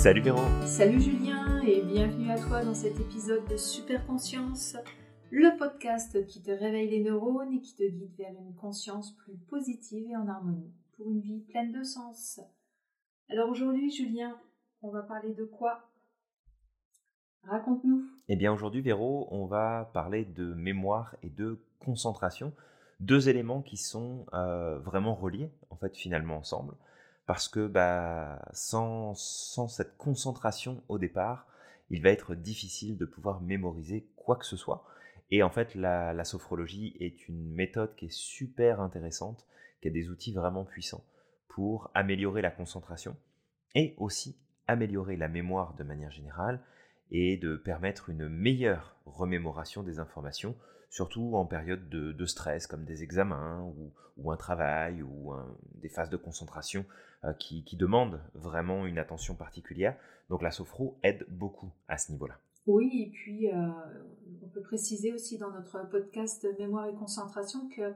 Salut Véro Salut Julien et bienvenue à toi dans cet épisode de Super Conscience, le podcast qui te réveille les neurones et qui te guide vers une conscience plus positive et en harmonie pour une vie pleine de sens. Alors aujourd'hui Julien, on va parler de quoi? Raconte-nous. Eh bien aujourd'hui Véro, on va parler de mémoire et de concentration, deux éléments qui sont euh, vraiment reliés en fait finalement ensemble parce que bah, sans, cette concentration au départ, il va être difficile de pouvoir mémoriser quoi que ce soit. Et en fait, la, sophrologie est une méthode qui est super intéressante, qui a des outils vraiment puissants pour améliorer la concentration et aussi améliorer la mémoire de manière générale et de permettre une meilleure remémoration des informations surtout en période de, stress comme des examens ou, un travail ou des phases de concentration euh, qui, demandent vraiment une attention particulière. Donc la sophro aide beaucoup à ce niveau-là. Oui, et puis euh, on peut préciser aussi dans notre podcast Mémoire et concentration que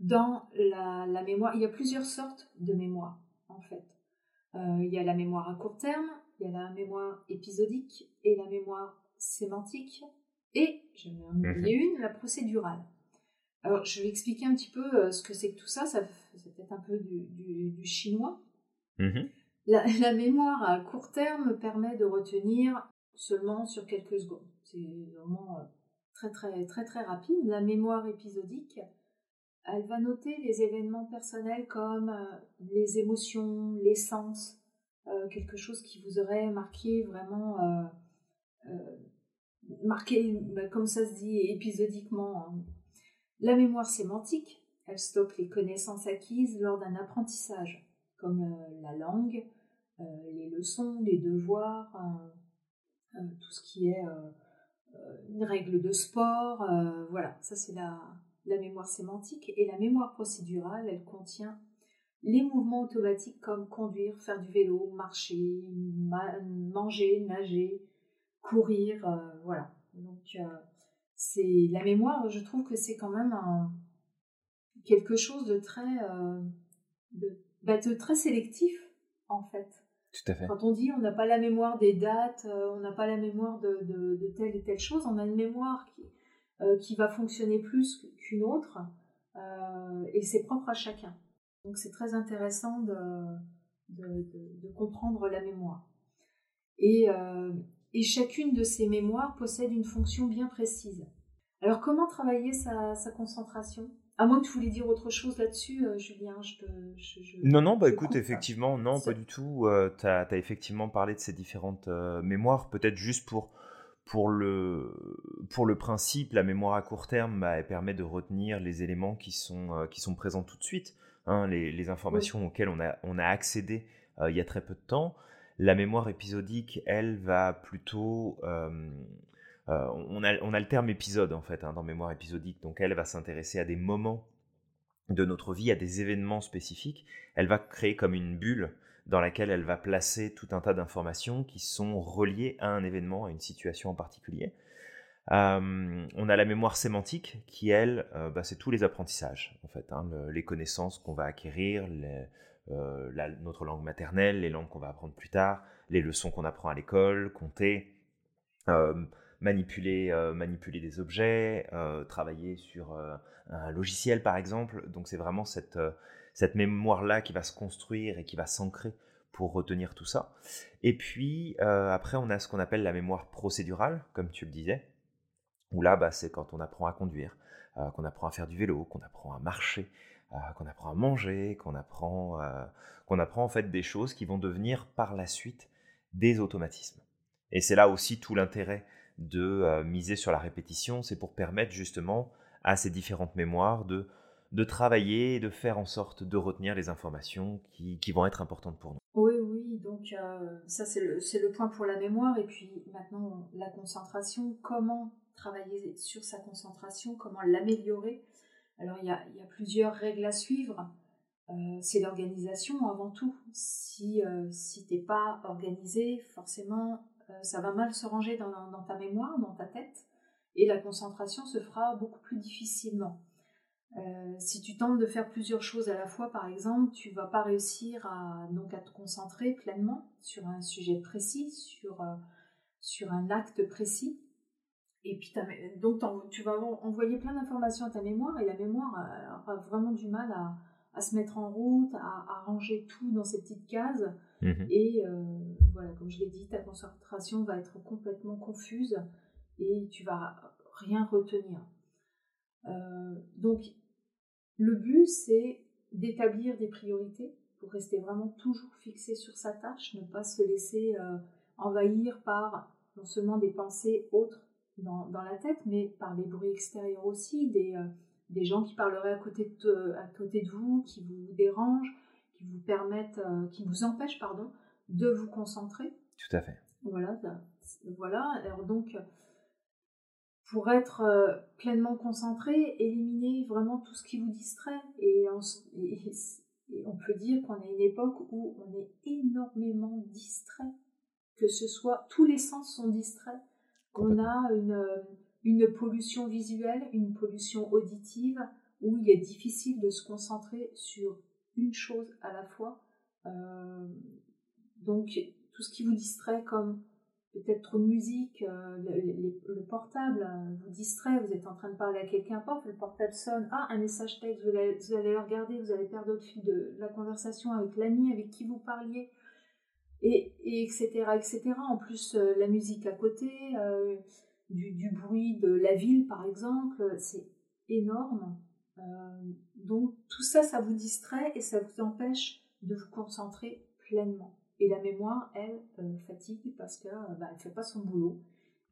dans la, mémoire, il y a plusieurs sortes de mémoire en fait. Euh, il y a la mémoire à court terme, il y a la mémoire épisodique et la mémoire sémantique et, je vais en oublier mhm. une, la procédurale. Alors, je vais expliquer un petit peu euh, ce que c'est que tout ça. ça c'est peut-être un peu du, chinois. Mhm. La, mémoire à court terme permet de retenir seulement sur quelques secondes. C'est vraiment euh, très, très, très, très rapide. La mémoire épisodique, elle va noter les événements personnels comme euh, les émotions, les sens, quelque chose qui vous aurait marqué vraiment marqué, bah, comme ça se dit, épisodiquement. Hein. La mémoire sémantique, elle stocke les connaissances acquises lors d'un apprentissage, comme euh, la langue, euh, les leçons, les devoirs, euh, tout ce qui est une règle de sport. voilà, ça c'est la, la mémoire sémantique. Et la mémoire procédurale, elle contient les mouvements automatiques comme conduire, faire du vélo, marcher, manger, nager, courir, euh, voilà. Donc euh, c'est la mémoire, je trouve que c'est quand même quelque chose de très, euh, bah, de, très sélectif en fait. Tout à fait. Quand on dit on n'a pas la mémoire des dates, on n'a pas la mémoire de, de, telle et telle chose, on a une mémoire qui, qui va fonctionner plus qu'une autre et c'est propre à chacun. Donc c'est très intéressant de, de, comprendre la mémoire. Et, et chacune de ces mémoires possède une fonction bien précise. Alors comment travailler sa, concentration? À moins que tu voulais dire autre chose là-dessus, euh, Julien, je te... non, non, bah écoute, effectivement, non, pas du tout. Euh, tu as, effectivement parlé de ces différentes euh, mémoires. Peut-être juste pour, pour, le, pour le principe, la mémoire à court terme, bah, elle permet de retenir les éléments qui sont, qui sont présents tout de suite, hein, les, informations auxquelles on a, on a accédé il y a très peu de temps. La mémoire épisodique, elle, va plutôt... Euh, euh, on, a, on, a, le terme épisode, en fait, hein, dans mémoire épisodique. Donc, elle va s'intéresser à des moments de notre vie, à des événements spécifiques. Elle va créer comme une bulle dans laquelle elle va placer tout un tas d'informations qui sont reliées à un événement, à une situation en particulier. Euh, on a la mémoire sémantique qui, elle, bah, c'est tous les apprentissages, en fait, hein, les connaissances qu'on va acquérir, euh, notre langue maternelle, les langues qu'on va apprendre plus tard, les leçons qu'on apprend à l'école, compter, euh, manipuler, euh, manipuler des objets, travailler sur un logiciel par exemple. Donc c'est vraiment cette, cette mémoire-là qui va se construire et qui va s'ancrer pour retenir tout ça. Et puis après on a ce qu'on appelle la mémoire procédurale, comme tu le disais, où là bah, c'est quand on apprend à conduire, qu'on apprend à faire du vélo, qu'on apprend à marcher, euh, qu'on apprend à manger, qu'on apprend, euh, qu'on apprend en fait des choses qui vont devenir par la suite des automatismes. Et c'est là aussi tout l'intérêt de euh, miser sur la répétition, c'est pour permettre justement à ces différentes mémoires de, travailler et de faire en sorte de retenir les informations qui, vont être importantes pour nous. Oui, oui, donc ça c'est le, point pour la mémoire. Et puis maintenant, la concentration, comment travailler sur sa concentration, comment l'améliorer. Alors il y a, plusieurs règles à suivre. Euh, c'est l'organisation avant tout. Si, euh, si tu n'es pas organisé, forcément, euh, ça va mal se ranger dans, ta mémoire, dans ta tête, et la concentration se fera beaucoup plus difficilement. Euh, si tu tentes de faire plusieurs choses à la fois, par exemple, tu vas pas réussir à, donc, te concentrer pleinement sur un sujet précis, sur un acte précis. Et puis, donc, tu vas envoyer plein d'informations à ta mémoire et la mémoire aura vraiment du mal à, à se mettre en route, à, ranger tout dans ces petites cases. Mhm. Et euh, voilà, comme je l'ai dit, ta concentration va être complètement confuse et tu vas rien retenir. Euh, donc, le but, c'est d'établir des priorités pour rester vraiment toujours fixé sur sa tâche, ne pas se laisser euh, envahir par non seulement des pensées autres dans, dans, la tête, mais par des bruits extérieurs aussi, des, des gens qui parleraient à côté de, à côté de vous, qui vous dérangent, qui vous permettent, euh, qui vous empêchent, pardon, de vous concentrer. Tout à fait. Voilà, voilà. Alors donc, pour être euh, pleinement concentré, éliminez vraiment tout ce qui vous distrait. Et on, on peut dire qu'on est une époque où on est énormément distrait, que ce soit tous les sens sont distraits. On a une une pollution visuelle, une pollution auditive, où il est difficile de se concentrer sur une chose à la fois. Euh, donc tout ce qui vous distrait comme peut-être trop de musique, euh, le, portable euh, vous distrait, vous êtes en train de parler à quelqu'un, le portable sonne, ah, un message texte, vous allez, vous allez regarder, vous allez perdre votre fil de la conversation avec l'ami avec qui vous parliez, et, etc., etc. En plus, la musique à côté, du, bruit de la ville, par exemple, c'est énorme. Euh, donc tout ça, ça vous distrait et ça vous empêche de vous concentrer pleinement. Et la mémoire, elle, euh, fatigue parce qu'elle euh, bah, ne fait pas son boulot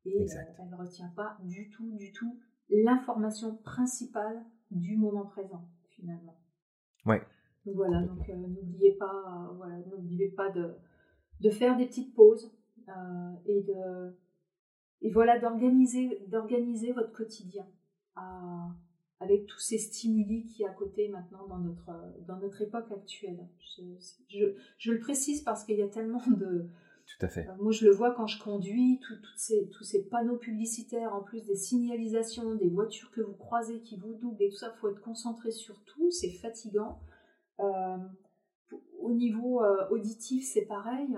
et elle ne retient pas du tout, du tout l'information principale du moment présent, finalement. Ouais. Donc voilà, donc n'oubliez pas, voilà, n'oubliez pas de, de faire des petites pauses et de et voilà, d'organiser, d'organiser votre quotidien avec tous ces stimuli qui à côté maintenant dans notre, dans notre époque actuelle. Je, le précise parce qu'il y a tellement de... Tout à fait. Euh, moi, je le vois quand je conduis, ces, tous ces panneaux publicitaires, en plus des signalisations, des voitures que vous croisez qui vous doublent et tout ça, il faut être concentré sur tout, c'est fatigant. Euh, au niveau euh, auditif, c'est pareil.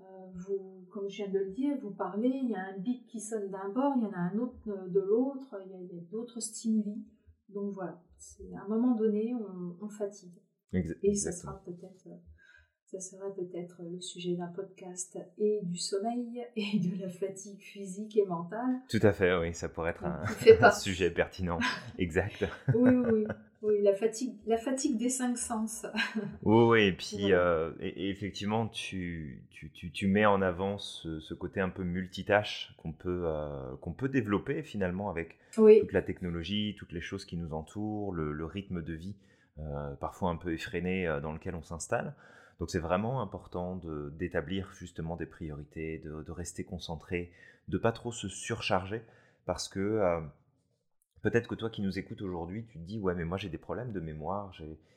Euh, vous, comme je viens de le dire, vous parlez, il y a un bip qui sonne d'un bord, il y en a un autre de l'autre, il y a, d'autres stimuli. Donc voilà, à un moment donné, on, fatigue. Et ça sera peut-être ça sera peut-être le sujet d'un podcast et du sommeil et de la fatigue physique et mentale. Tout à fait, oui, ça pourrait être un, sujet pertinent. exact. oui, oui, oui, la fatigue, la fatigue des cinq sens. oui, oui, et puis euh, et, effectivement, tu, tu, tu, mets en avant ce, côté un peu multitâche qu'on peut, euh, qu'on peut développer finalement avec toute la technologie, toutes les choses qui nous entourent, le, rythme de vie euh, parfois un peu effréné dans lequel on s'installe. Donc c'est vraiment important d'établir justement des priorités, de, rester concentré, de pas trop se surcharger parce que peut-être que toi qui nous écoutes aujourd'hui, tu te dis ouais mais moi j'ai des problèmes de mémoire,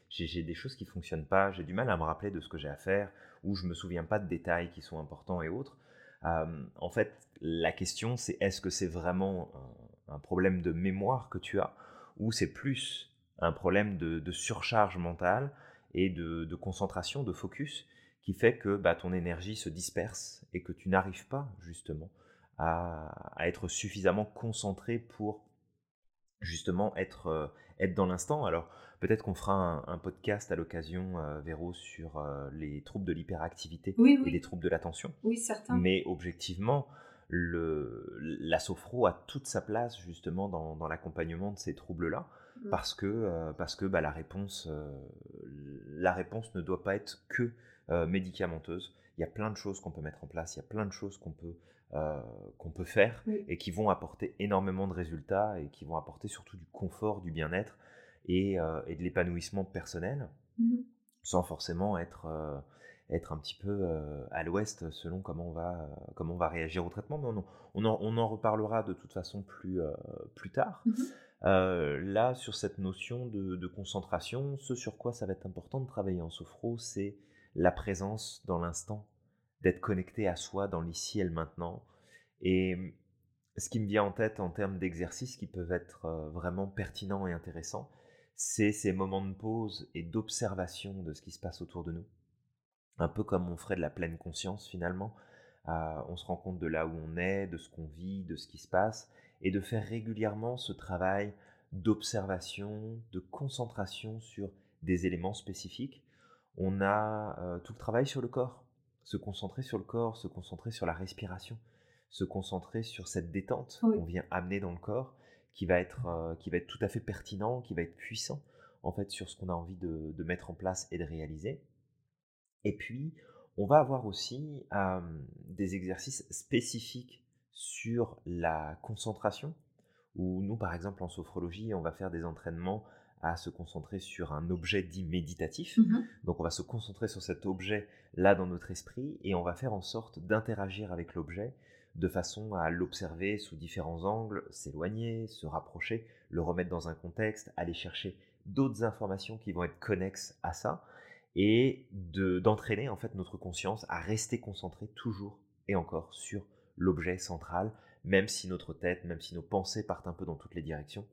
j'ai des choses qui fonctionnent pas, j'ai du mal à me rappeler de ce que j'ai à faire ou je me souviens pas de détails qui sont importants et autres. Euh, en fait, la question c'est est-ce que c'est vraiment un, problème de mémoire que tu as ou c'est plus un problème de surcharge mentale et de, concentration, de focus, qui fait que bah, ton énergie se disperse et que tu n'arrives pas justement à, être suffisamment concentré pour justement être, euh, être dans l'instant. Alors peut-être qu'on fera un, podcast à l'occasion, euh, Véro, sur euh, les troubles de l'hyperactivité et les troubles de l'attention. Oui, certain. Mais objectivement, le, la sophro a toute sa place justement dans, dans l'accompagnement de ces troubles-là. Mmh. parce que, parce que bah, la, réponse, la réponse ne doit pas être que médicamenteuse. Il y a plein de choses qu'on peut mettre en place, il y a plein de choses qu'on peut, qu'on peut faire et qui vont apporter énormément de résultats et qui vont apporter surtout du confort, du bien-être et, et, de l'épanouissement personnel mmh. sans forcément être être un petit peu à l'ouest selon comment on va, comment on va réagir au traitement. Mais on, on, en, on en, reparlera de toute façon plus, plus tard. Mmh euh, là, sur cette notion de, concentration, ce sur quoi ça va être important de travailler en sophro, c'est la présence dans l'instant, d'être connecté à soi dans l'ici et le maintenant. Et mmh, ce qui me vient en tête en termes d'exercices qui peuvent être euh, vraiment pertinents et intéressants, c'est ces moments de pause et d'observation de ce qui se passe autour de nous. Un peu comme on ferait de la pleine conscience finalement. Euh, on se rend compte de là où on est, de ce qu'on vit, de ce qui se passe, et de faire régulièrement ce travail d'observation, de concentration sur des éléments spécifiques. On a euh, tout le travail sur le corps, se concentrer sur le corps, se concentrer sur la respiration, se concentrer sur cette détente qu'on vient amener dans le corps, qui va être, euh, qui va être tout à fait pertinent, qui va être puissant en fait sur ce qu'on a envie de, de, mettre en place et de réaliser. Et puis, on va avoir aussi des exercices spécifiques sur la concentration, où nous, par exemple, en sophrologie, on va faire des entraînements à se concentrer sur un objet dit méditatif. Mmh Donc on va se concentrer sur cet objet là dans notre esprit et on va faire en sorte d'interagir avec l'objet de façon à l'observer sous différents angles, s'éloigner, se rapprocher, le remettre dans un contexte, aller chercher d'autres informations qui vont être connexes à ça et d'entraîner en fait notre conscience à rester concentré toujours et encore sur l'objet central, même si notre tête, même si nos pensées partent un peu dans toutes les directions.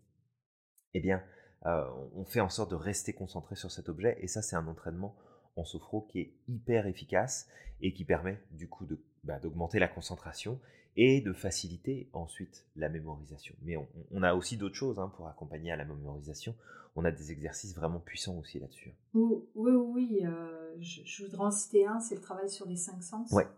Eh bien, euh, on fait en sorte de rester concentré sur cet objet et ça c'est un entraînement en sophro qui est hyper efficace et qui permet du coup bah, d'augmenter la concentration et de faciliter ensuite la mémorisation. Mais on, a aussi d'autres choses hein, pour accompagner à la mémorisation. On a des exercices vraiment puissants aussi là-dessus. Oui, oui, oui. Euh, je, voudrais en citer un, c'est le travail sur les cinq sens. Ouais.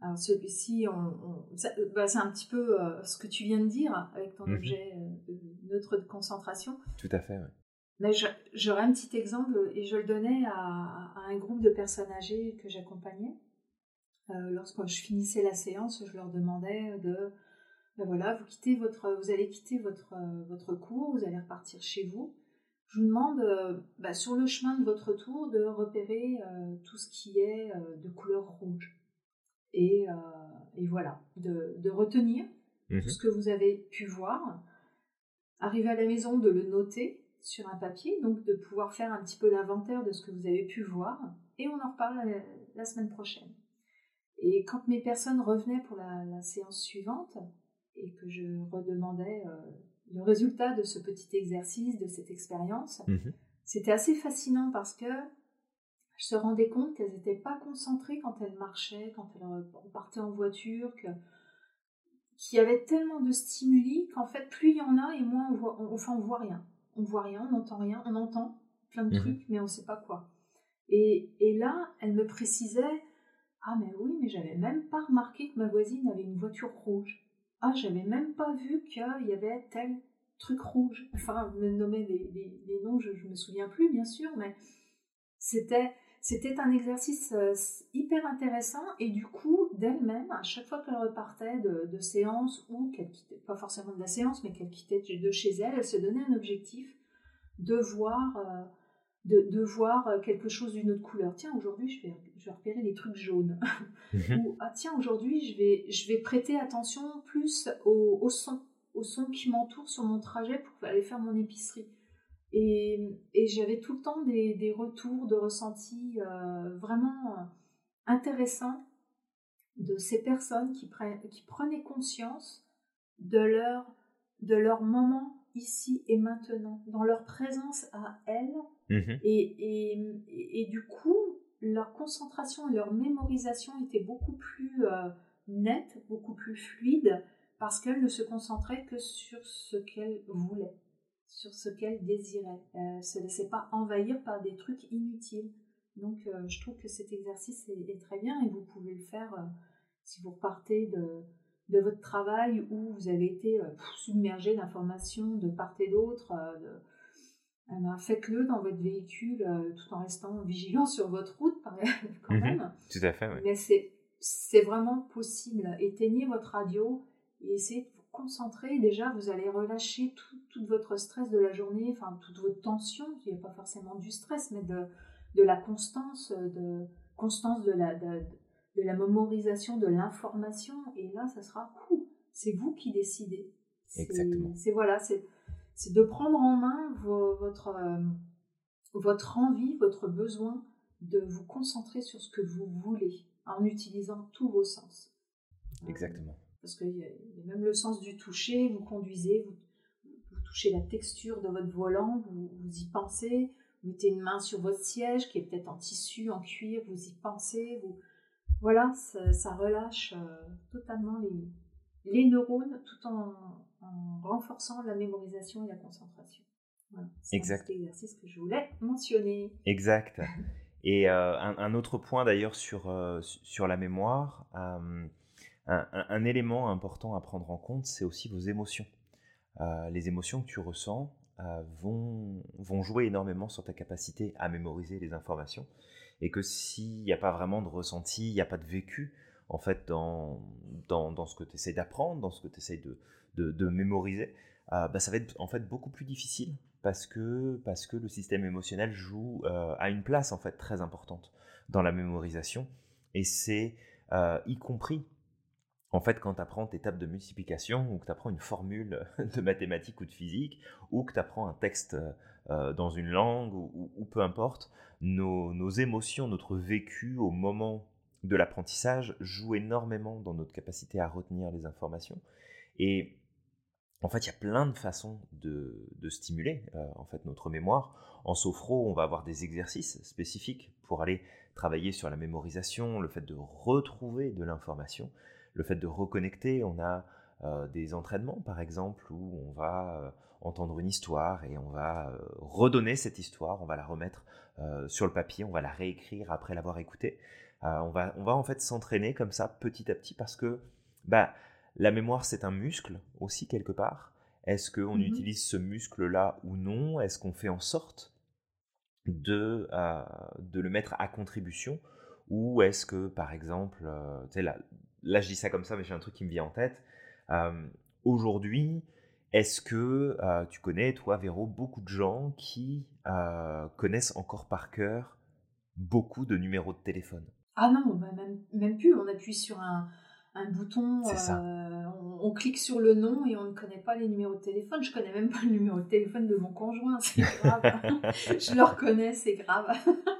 Alors celui-ci, on, bah, c'est un petit peu euh, ce que tu viens de dire avec ton mmh objet euh, neutre de concentration. Tout à fait, oui. Mais j'aurais un petit exemple et je le donnais à, un groupe de personnes âgées que j'accompagnais. Euh, lorsque je finissais la séance, je leur demandais de, ben voilà, vous quittez votre, vous allez quitter votre votre cours, vous allez repartir chez vous. Je vous demande, euh, ben, sur le chemin de votre tour, de repérer euh, tout ce qui est de couleur rouge. Et, et voilà, de, de retenir tout mmh ce que vous avez pu voir. Arriver à la maison, de le noter sur un papier, donc de pouvoir faire un petit peu l'inventaire de ce que vous avez pu voir, et on en reparle la, semaine prochaine. Et quand mes personnes revenaient pour la, séance suivante, et que je redemandais euh, le résultat de ce petit exercice, de cette expérience, mhm. c'était assez fascinant parce que je se rendais compte qu'elles n'étaient pas concentrées quand elles marchaient, quand elles partaient en voiture, que qu'il y avait tellement de stimuli qu'en fait plus il y en a et moins on voit, enfin on voit rien on voit rien, on n'entend rien, on entend plein de mhm. trucs, mais on ne sait pas quoi. Et, là, elle me précisait Ah, mais oui, mais j'avais même pas remarqué que ma voisine avait une voiture rouge. Ah, j'avais même pas vu qu'il y avait tel truc rouge. Enfin, me nommer les, noms, je, ne me souviens plus, bien sûr, mais c'était. C'était un exercice euh, hyper intéressant et du coup, d'elle-même, à chaque fois qu'elle repartait de, de séance ou qu'elle quittait, pas forcément de la séance, mais qu'elle quittait de chez elle, elle se donnait un objectif de voir, euh, de, voir quelque chose d'une autre couleur. Tiens, aujourd'hui, je vais, je vais repérer les trucs jaunes. Mhm. ou, ah tiens, aujourd'hui, je vais, je vais prêter attention plus au, au son, au son qui m'entoure sur mon trajet pour aller faire mon épicerie. Et, j'avais tout le temps des, retours de ressentis euh, vraiment euh, intéressants de ces personnes qui, qui prenaient conscience de leur, de leur moment ici et maintenant, dans leur présence à elles. Mmh et, et, du coup, leur concentration et leur mémorisation étaient beaucoup plus euh, nettes, beaucoup plus fluides, parce qu'elles ne se concentraient que sur ce qu'elles voulaient sur ce qu'elle désirait. Ne se laissait pas envahir par des trucs inutiles. Donc euh, je trouve que cet exercice est, très bien et vous pouvez le faire euh, si vous repartez de, de, votre travail où vous avez été euh, submergé d'informations de part et d'autre. Eh ben, faites-le dans votre véhicule tout en restant vigilant sur votre route quand mhm. même. tout à fait, oui. Mais c'est vraiment possible. Éteignez votre radio et essayez de concentrer, déjà, vous allez relâcher tout, votre stress de la journée, enfin, toute votre tension. N'y a pas forcément du stress, mais de, de la constance, de constance de la, de, la mémorisation de l'information. Et là, ça sera C'est vous qui décidez. Exactement. C'est voilà, c'est de prendre en main votre, euh, votre envie, votre besoin de vous concentrer sur ce que vous voulez en utilisant tous vos sens. Exactement parce qu'il y, a même le sens du toucher, vous conduisez, vous, touchez la texture de votre volant, vous, vous y pensez, vous mettez une main sur votre siège qui est peut-être en tissu, en cuir, vous y pensez, vous... voilà, ça, relâche euh, totalement les, les neurones tout en, renforçant la mémorisation et la concentration. Voilà, c'est exact. exercice que je voulais mentionner. Exact. Et euh, un, autre point d'ailleurs sur, euh, sur la mémoire, un, élément important à prendre en compte, c'est aussi vos émotions. les émotions que tu ressens, euh, vont, jouer énormément sur ta capacité à mémoriser les informations. Et que s'il n'y a pas vraiment de ressenti, il n'y a pas de vécu, en fait, dans, ce que tu essaies d'apprendre, dans ce que tu essaies de, mémoriser, euh, bah, ça va être en fait beaucoup plus difficile parce que, parce que le système émotionnel joue euh, à une place en fait très importante dans la mémorisation. Et c'est y compris en fait, quand tu apprends tes tables de multiplication, ou que tu apprends une formule de mathématiques ou de physique, ou que tu apprends un texte euh, dans une langue, ou, peu importe, nos, émotions, notre vécu au moment de l'apprentissage joue énormément dans notre capacité à retenir les informations. Et en fait, il y a plein de façons de, stimuler euh, en fait notre mémoire. En sophro, on va avoir des exercices spécifiques pour aller travailler sur la mémorisation, le fait de retrouver de l'information le fait de reconnecter. On a euh, des entraînements, par exemple, où on va euh, entendre une histoire et on va euh, redonner cette histoire, on va la remettre sur le papier, on va la réécrire après l'avoir écoutée. on, va, on va en fait s'entraîner comme ça petit à petit parce que bah, la mémoire c'est un muscle aussi quelque part. Est-ce qu'on mmh utilise ce muscle-là ou non? Est-ce qu'on fait en sorte de, de le mettre à contribution? Ou est-ce que, par exemple, la, là je dis ça comme ça, mais j'ai un truc qui me vient en tête. Euh, aujourd'hui, est-ce que euh, tu connais, toi, Véro, beaucoup de gens qui euh, connaissent encore par cœur beaucoup de numéros de téléphone? Ah non, bah, même, même, plus. On appuie sur un, un bouton, on, on, clique sur le nom et on ne connaît pas les numéros de téléphone. Je connais même pas le numéro de téléphone de mon conjoint, c'est grave. je le reconnais, c'est grave.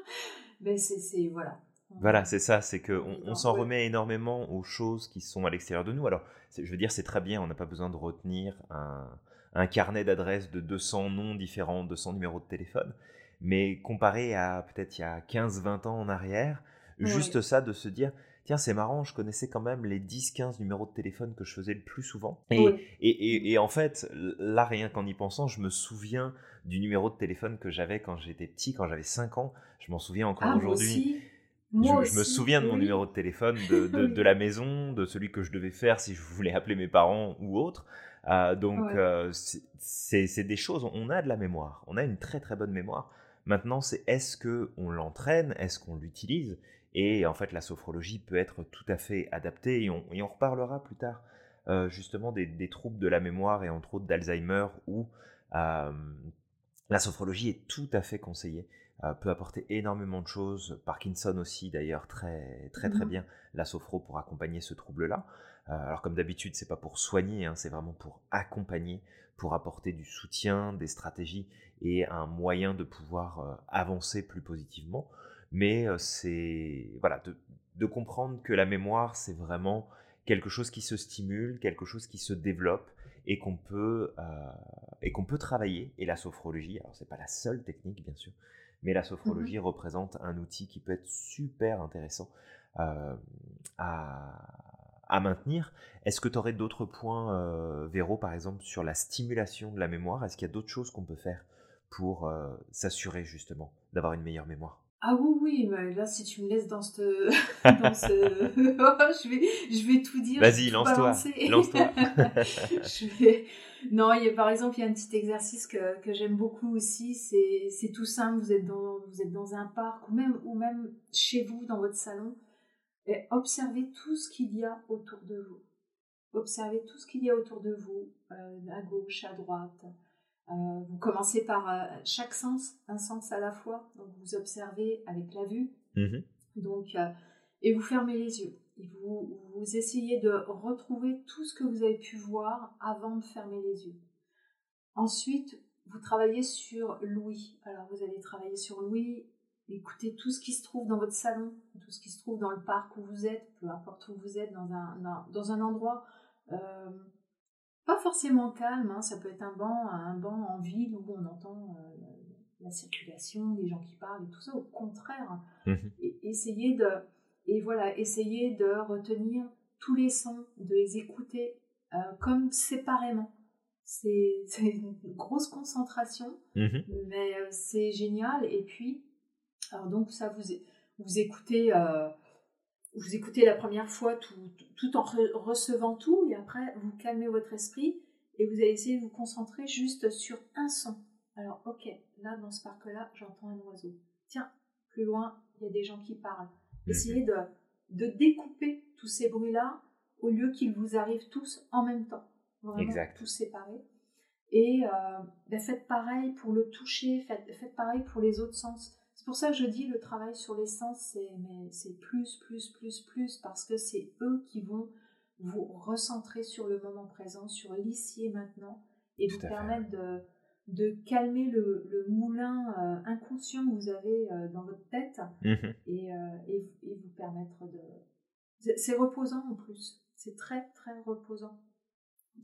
Mais c'est voilà. Voilà, c'est ça, c'est qu'on on, s'en remet énormément aux choses qui sont à l'extérieur de nous. Alors, je veux dire, c'est très bien, on n'a pas besoin de retenir un, carnet d'adresses de 200 noms différents, 200 numéros de téléphone, mais comparé à peut-être il y a 15-20 ans en arrière, juste ça de se dire, tiens, c'est marrant, je connaissais quand même les 10-15 numéros de téléphone que je faisais le plus souvent. Et, et, en fait, là, rien qu'en y pensant, je me souviens du numéro de téléphone que j'avais quand j'étais petit, quand j'avais 5 ans. Je m'en souviens encore ah, aujourd'hui je, me souviens de mon numéro de téléphone, de, de, la maison, de celui que je devais faire si je voulais appeler mes parents ou autres. Euh, donc, euh, c'est des choses, on a de la mémoire, on a une très très bonne mémoire. Maintenant, c'est est-ce qu'on l'entraîne, est-ce qu'on l'utilise? Et en fait, la sophrologie peut être tout à fait adaptée, et on, et on reparlera plus tard euh, justement des, des, troubles de la mémoire, et entre autres d'Alzheimer, où la sophrologie est tout à fait conseillée. Euh, peut apporter énormément de choses. Parkinson aussi, d'ailleurs, très très très mmh bien. La sophro pour accompagner ce trouble-là. Euh, alors comme d'habitude, c'est pas pour soigner, hein, c'est vraiment pour accompagner, pour apporter du soutien, des stratégies et un moyen de pouvoir euh, avancer plus positivement. Mais c'est voilà de, de, comprendre que la mémoire, c'est vraiment quelque chose qui se stimule, quelque chose qui se développe et qu'on peut et qu'on peut travailler. Et la sophrologie, alors c'est pas la seule technique bien sûr, mais la sophrologie mmh représente un outil qui peut être super intéressant euh, à, maintenir. Est-ce que tu aurais d'autres points, euh, Véro, par exemple, sur la stimulation de la mémoire? Est-ce qu'il y a d'autres choses qu'on peut faire pour euh, s'assurer justement d'avoir une meilleure mémoire? Ah oui, oui, mais là, si tu me laisses dans ce... dans ce... je, vais, je vais tout dire. Vas-y, lance-toi. Lance-toi. vais... Non, il y a, par exemple, il y a un petit exercice que, que j'aime beaucoup aussi. C'est tout simple. Vous êtes, dans, vous êtes dans un parc ou même, ou même chez vous, dans votre salon. Et observez tout ce qu'il y a autour de vous. Observez tout ce qu'il y a autour de vous, euh, à gauche, à droite, euh, vous commencez par euh, chaque sens, un sens à la fois. Donc vous observez avec la vue. Mhm. Donc, euh, et vous fermez les yeux. Et vous, vous essayez de retrouver tout ce que vous avez pu voir avant de fermer les yeux. Ensuite, vous travaillez sur l'ouïe. Alors vous allez travailler sur l'ouïe, écouter tout ce qui se trouve dans votre salon, tout ce qui se trouve dans le parc où vous êtes, peu importe où vous êtes, dans un, dans un endroit pas forcément calme, hein, ça peut être un banc, un banc en ville où on entend euh, la circulation, les gens qui parlent et tout ça. Au contraire, mmh essayer de et voilà, essayer de retenir tous les sons, de les écouter euh, comme séparément. C'est une grosse concentration, mmh mais euh, c'est génial. Et puis, alors donc ça vous vous écoutez vous écoutez la première fois tout, tout, en recevant tout et après vous calmez votre esprit et vous allez essayer de vous concentrer juste sur un son. Alors ok, là dans ce parc-là j'entends un oiseau. Tiens, plus loin il y a des gens qui parlent. Essayez de, de découper tous ces bruits-là au lieu qu'ils vous arrivent tous en même temps. Vraiment tous séparés. Et euh, ben faites pareil pour le toucher, faites, faites pareil pour les autres sens. C'est pour ça que je dis le travail sur les sens, c'est plus, plus, plus, plus, parce que c'est eux qui vont vous recentrer sur le moment présent, sur l'ici et maintenant, et vous permettre de, de, calmer le, le moulin euh, inconscient que vous avez euh, dans votre tête mmh et, euh, et, et, vous permettre de... C'est reposant en plus, c'est très, très reposant.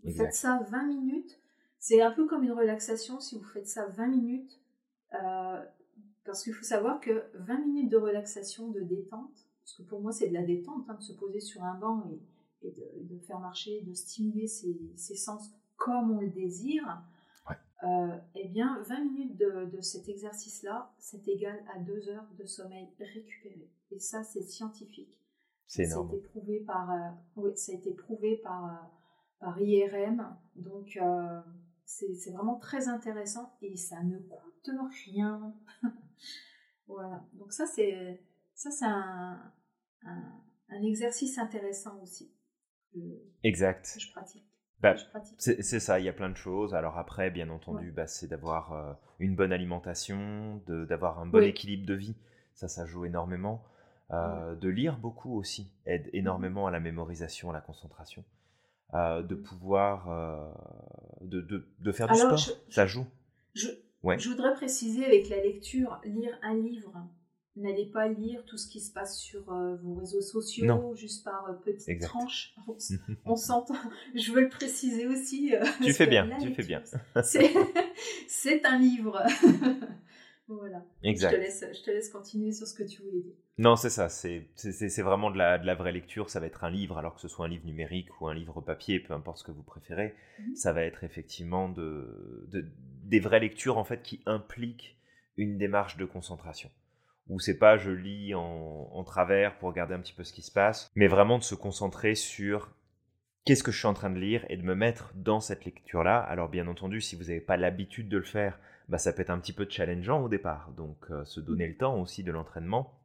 Vous faites ça 20 minutes, c'est un peu comme une relaxation si vous faites ça 20 minutes. Parce qu'il faut savoir que 20 minutes de relaxation, de détente, parce que pour moi c'est de la détente, hein, de se poser sur un banc et, de, faire marcher, de stimuler ses, sens comme on le désire, euh, eh bien 20 minutes de, cet exercice-là, c'est égal à 2 heures de sommeil récupéré. Et ça c'est scientifique. C'est énorme. Ça a été prouvé par, euh, oui, ça a été prouvé par, euh, par IRM, donc c'est vraiment très intéressant et ça ne coûte rien. voilà. Donc ça c'est ça c'est un, un, exercice intéressant aussi. exact. je pratique. Bah, c'est ça, il y a plein de choses. Alors après, bien entendu, bah, c'est d'avoir euh, une bonne alimentation, d'avoir un bon équilibre de vie. Ça, ça joue énormément. Euh, de lire beaucoup aussi aide mmh énormément à la mémorisation, à la concentration. Euh, de pouvoir euh, de, de, de, faire du sport. ça joue. Je, je, voudrais préciser avec la lecture, lire un livre. N'allez pas lire tout ce qui se passe sur euh, vos réseaux sociaux, juste par petites tranches. On, s'entend. Je veux le préciser aussi. tu fais bien, tu fais bien. C'est un livre. Voilà. Exact. Je te, laisse, je te laisse continuer sur ce que tu voulais dire. Non, c'est ça. C'est vraiment de la, de la, vraie lecture. Ça va être un livre, alors que ce soit un livre numérique ou un livre papier, peu importe ce que vous préférez. Mhm. Ça va être effectivement de, de, des vraies lectures en fait qui impliquent une démarche de concentration. Où c'est pas je lis en, travers pour regarder un petit peu ce qui se passe, mais vraiment de se concentrer sur qu'est-ce que je suis en train de lire et de me mettre dans cette lecture-là. Alors bien entendu, si vous n'avez pas l'habitude de le faire, bah, ça peut être un petit peu challengeant au départ. Donc euh, se donner le temps aussi de l'entraînement.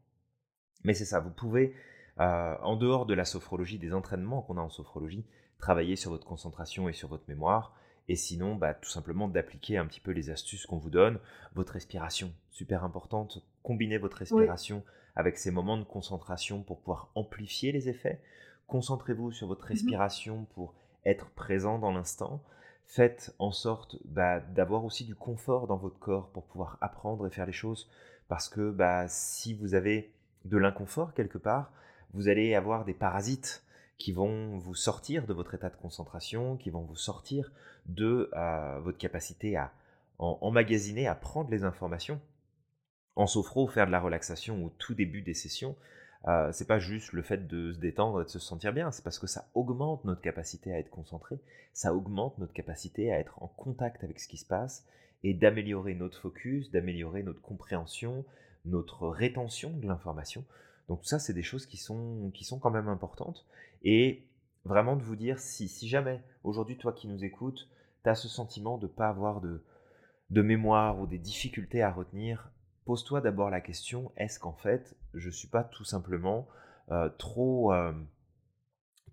Mais c'est ça, vous pouvez, euh, en dehors de la sophrologie, des entraînements qu'on a en sophrologie, travailler sur votre concentration et sur votre mémoire. Et sinon, bah, tout simplement d'appliquer un petit peu les astuces qu'on vous donne. Votre respiration, super importante. Combinez votre respiration avec ces moments de concentration pour pouvoir amplifier les effets. Concentrez-vous sur votre mmh respiration pour être présent dans l'instant faites en sorte bah, d'avoir aussi du confort dans votre corps pour pouvoir apprendre et faire les choses. Parce que bah, si vous avez de l'inconfort quelque part, vous allez avoir des parasites qui vont vous sortir de votre état de concentration, qui vont vous sortir de euh, votre capacité à emmagasiner, à prendre les informations. En sophro, faire de la relaxation au tout début des sessions, euh, c'est pas juste le fait de se détendre et de se sentir bien, c'est parce que ça augmente notre capacité à être concentré, ça augmente notre capacité à être en contact avec ce qui se passe et d'améliorer notre focus, d'améliorer notre compréhension, notre rétention de l'information. Donc tout ça, c'est des choses qui sont, qui sont quand même importantes. Et vraiment de vous dire, si, si jamais aujourd'hui, toi qui nous écoutes, tu as ce sentiment de ne pas avoir de, de mémoire ou des difficultés à retenir, pose-toi d'abord la question, est-ce qu'en fait, je ne suis pas tout simplement euh, trop, euh,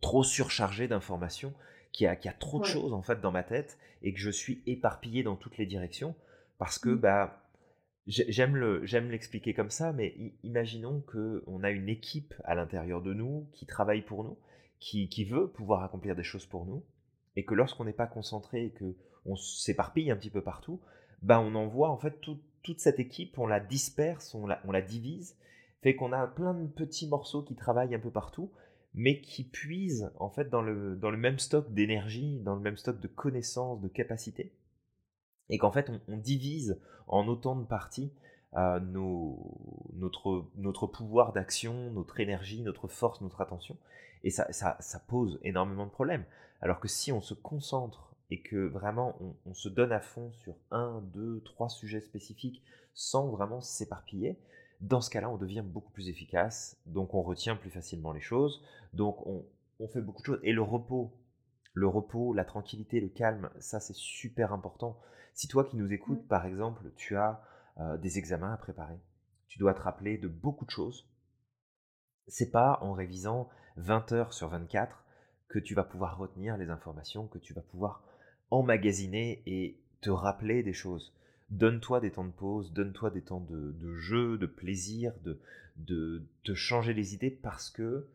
trop surchargé d'informations, qu'il y, a, a trop de choses en fait dans ma tête et que je suis éparpillé dans toutes les directions? Parce que mmh. bah, j'aime l'expliquer comme ça, mais imaginons qu'on a une équipe à l'intérieur de nous qui travaille pour nous, qui, veut pouvoir accomplir des choses pour nous, et que lorsqu'on n'est pas concentré et qu'on s'éparpille un petit peu partout, bah on envoie en fait tout, toute cette équipe, on la disperse, on la, divise, fait qu'on a plein de petits morceaux qui travaillent un peu partout, mais qui puisent en fait dans le même stock d'énergie, dans le même stock de connaissances, de capacités, et qu'en fait on, divise en autant de parties euh, notre, notre pouvoir d'action, notre énergie, notre force, notre attention, et ça, ça, ça, pose énormément de problèmes. Alors que si on se concentre et que vraiment on, on se donne à fond sur un, deux, trois sujets spécifiques sans vraiment s'éparpiller, dans ce cas-là, on devient beaucoup plus efficace, donc on retient plus facilement les choses, donc on, fait beaucoup de choses. Et le repos, le repos, la tranquillité, le calme, ça c'est super important. Si toi qui nous écoutes, par exemple, tu as euh, des examens à préparer, tu dois te rappeler de beaucoup de choses. C'est pas en révisant 20 heures sur 24 que tu vas pouvoir retenir les informations, que tu vas pouvoir emmagasiner et te rappeler des choses donne-toi des temps de pause, donne-toi des temps de, jeu, de plaisir, de, de changer les idées parce que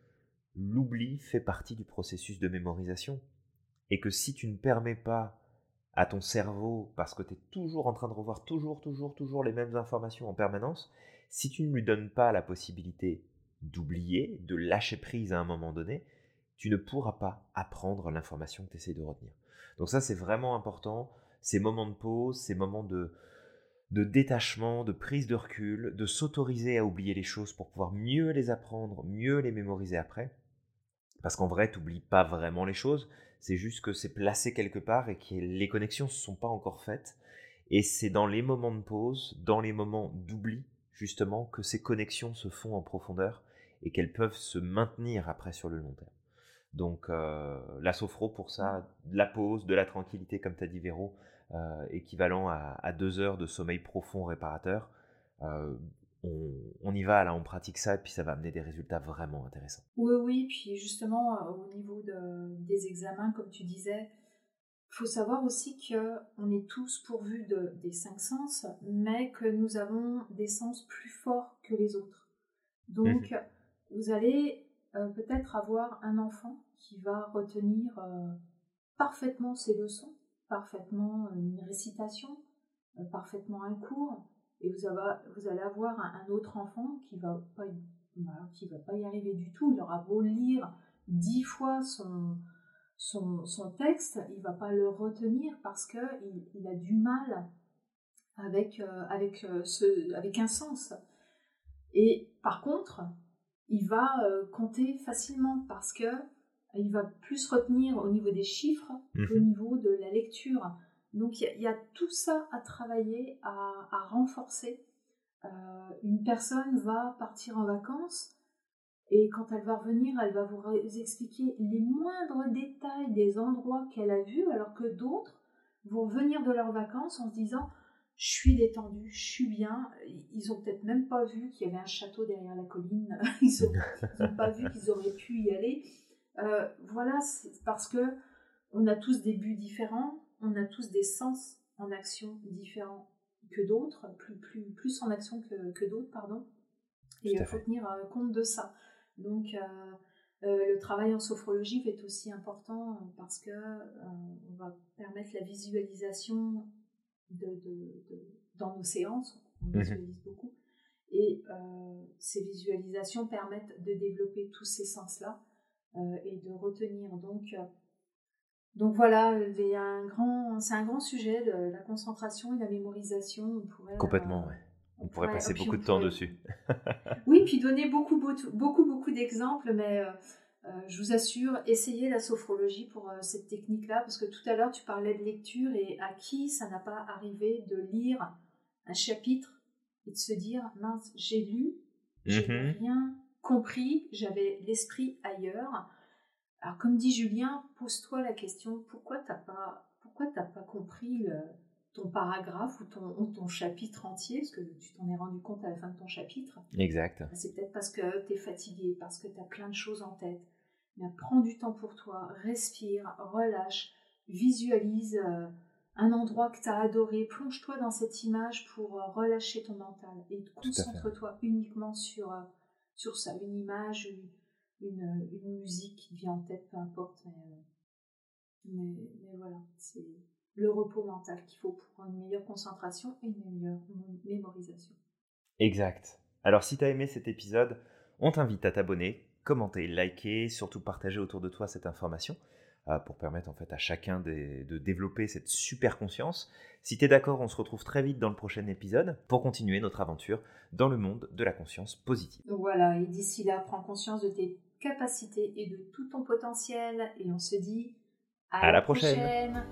l'oubli fait partie du processus de mémorisation. Et que si tu ne permets pas à ton cerveau, parce que tu es toujours en train de revoir toujours, toujours, toujours les mêmes informations en permanence, si tu ne lui donnes pas la possibilité d'oublier, de lâcher prise à un moment donné, tu ne pourras pas apprendre l'information que tu essaies de retenir. Donc ça, c'est vraiment important ces moments de pause, ces moments de, de détachement, de prise de recul, de s'autoriser à oublier les choses pour pouvoir mieux les apprendre, mieux les mémoriser après. Parce qu'en vrai, tu n'oublies pas vraiment les choses, c'est juste que c'est placé quelque part et que les connexions ne sont pas encore faites. Et c'est dans les moments de pause, dans les moments d'oubli, justement, que ces connexions se font en profondeur et qu'elles peuvent se maintenir après sur le long terme. Donc euh, la sophro pour ça, de la pause, de la tranquillité, comme tu as dit Véro, euh, équivalent à, deux heures de sommeil profond réparateur. Euh, on, y va, là, on pratique ça, et puis ça va amener des résultats vraiment intéressants. Oui, oui, puis justement, euh, au niveau des examens, comme tu disais, il faut savoir aussi qu'on est tous pourvus de, des cinq sens, mais que nous avons des sens plus forts que les autres. Donc, mhm. vous allez peut-être avoir un enfant qui va retenir parfaitement ses leçons, parfaitement une récitation, euh, parfaitement un cours, et vous, vous allez avoir un, autre enfant qui va pas qui va pas y arriver du tout. Il aura beau lire dix fois son, son, son, texte, il va pas le retenir parce que il, a du mal avec, euh, avec, euh, ce, avec un sens. Et par contre, il va compter facilement parce que il va plus retenir au niveau des chiffres qu'au mhm. niveau de la lecture. Donc il y, a tout ça à travailler, à, renforcer. Euh, une personne va partir en vacances et quand elle va revenir, elle va vous expliquer les moindres détails des endroits qu'elle a vus, alors que d'autres vont venir de leurs vacances en se disant je suis détendue, je suis bien. Ils ont peut-être même pas vu qu'il y avait un château derrière la colline. Ils n'ont pas vu qu'ils auraient pu y aller. Euh, voilà, c'est parce que on a tous des buts différents, on a tous des sens en action différents que d'autres, plus, plus, plus en action que, que d'autres, pardon. Et il faut tenir euh, compte de ça. Donc, euh, le travail en sophrologie est aussi important parce que on va permettre la visualisation de, dans nos séances. On mhm. visualise beaucoup. Et ces visualisations permettent de développer tous ces sens-là euh, et de retenir. Donc, euh, donc voilà, un grand, c'est un grand sujet de la concentration et la mémorisation. On pourrait, Complètement, euh, On, pourrait, passer beaucoup de temps dessus. oui, puis donner beaucoup, beaucoup, beaucoup d'exemples, mais je vous assure, essayez la sophrologie pour cette technique-là, parce que tout à l'heure, tu parlais de lecture et à qui ça n'a pas arrivé de lire un chapitre et de se dire, mince, j'ai lu, j'ai mmh rien compris, j'avais l'esprit ailleurs. Alors comme dit Julien, pose-toi la question pourquoi t'as pas pourquoi t'as pas compris ton paragraphe ou ton, ton chapitre entier, parce que tu t'en es rendu compte à la fin de ton chapitre. Exact. Ben, c'est peut-être parce que tu es fatigué, parce que tu as plein de choses en tête. Mais prends du temps pour toi, respire, relâche, visualise euh, un endroit que tu as adoré, plonge-toi dans cette image pour euh, relâcher ton mental et concentre-toi uniquement sur, euh, sur ça, une image, une, une, musique qui vient en tête, peu importe. Mais, mais, voilà, c'est le repos mental qu'il faut pour une meilleure concentration et une meilleure mémorisation. Exact. Alors si tu as aimé cet épisode, on t'invite à t'abonner, commenter, liker, surtout partager autour de toi cette information euh, pour permettre en fait à chacun de, développer cette super conscience. Si tu es d'accord, on se retrouve très vite dans le prochain épisode pour continuer notre aventure dans le monde de la conscience positive. Voilà, et d'ici là, prends conscience de tes capacités et de tout ton potentiel et on se dit à, la, prochaine.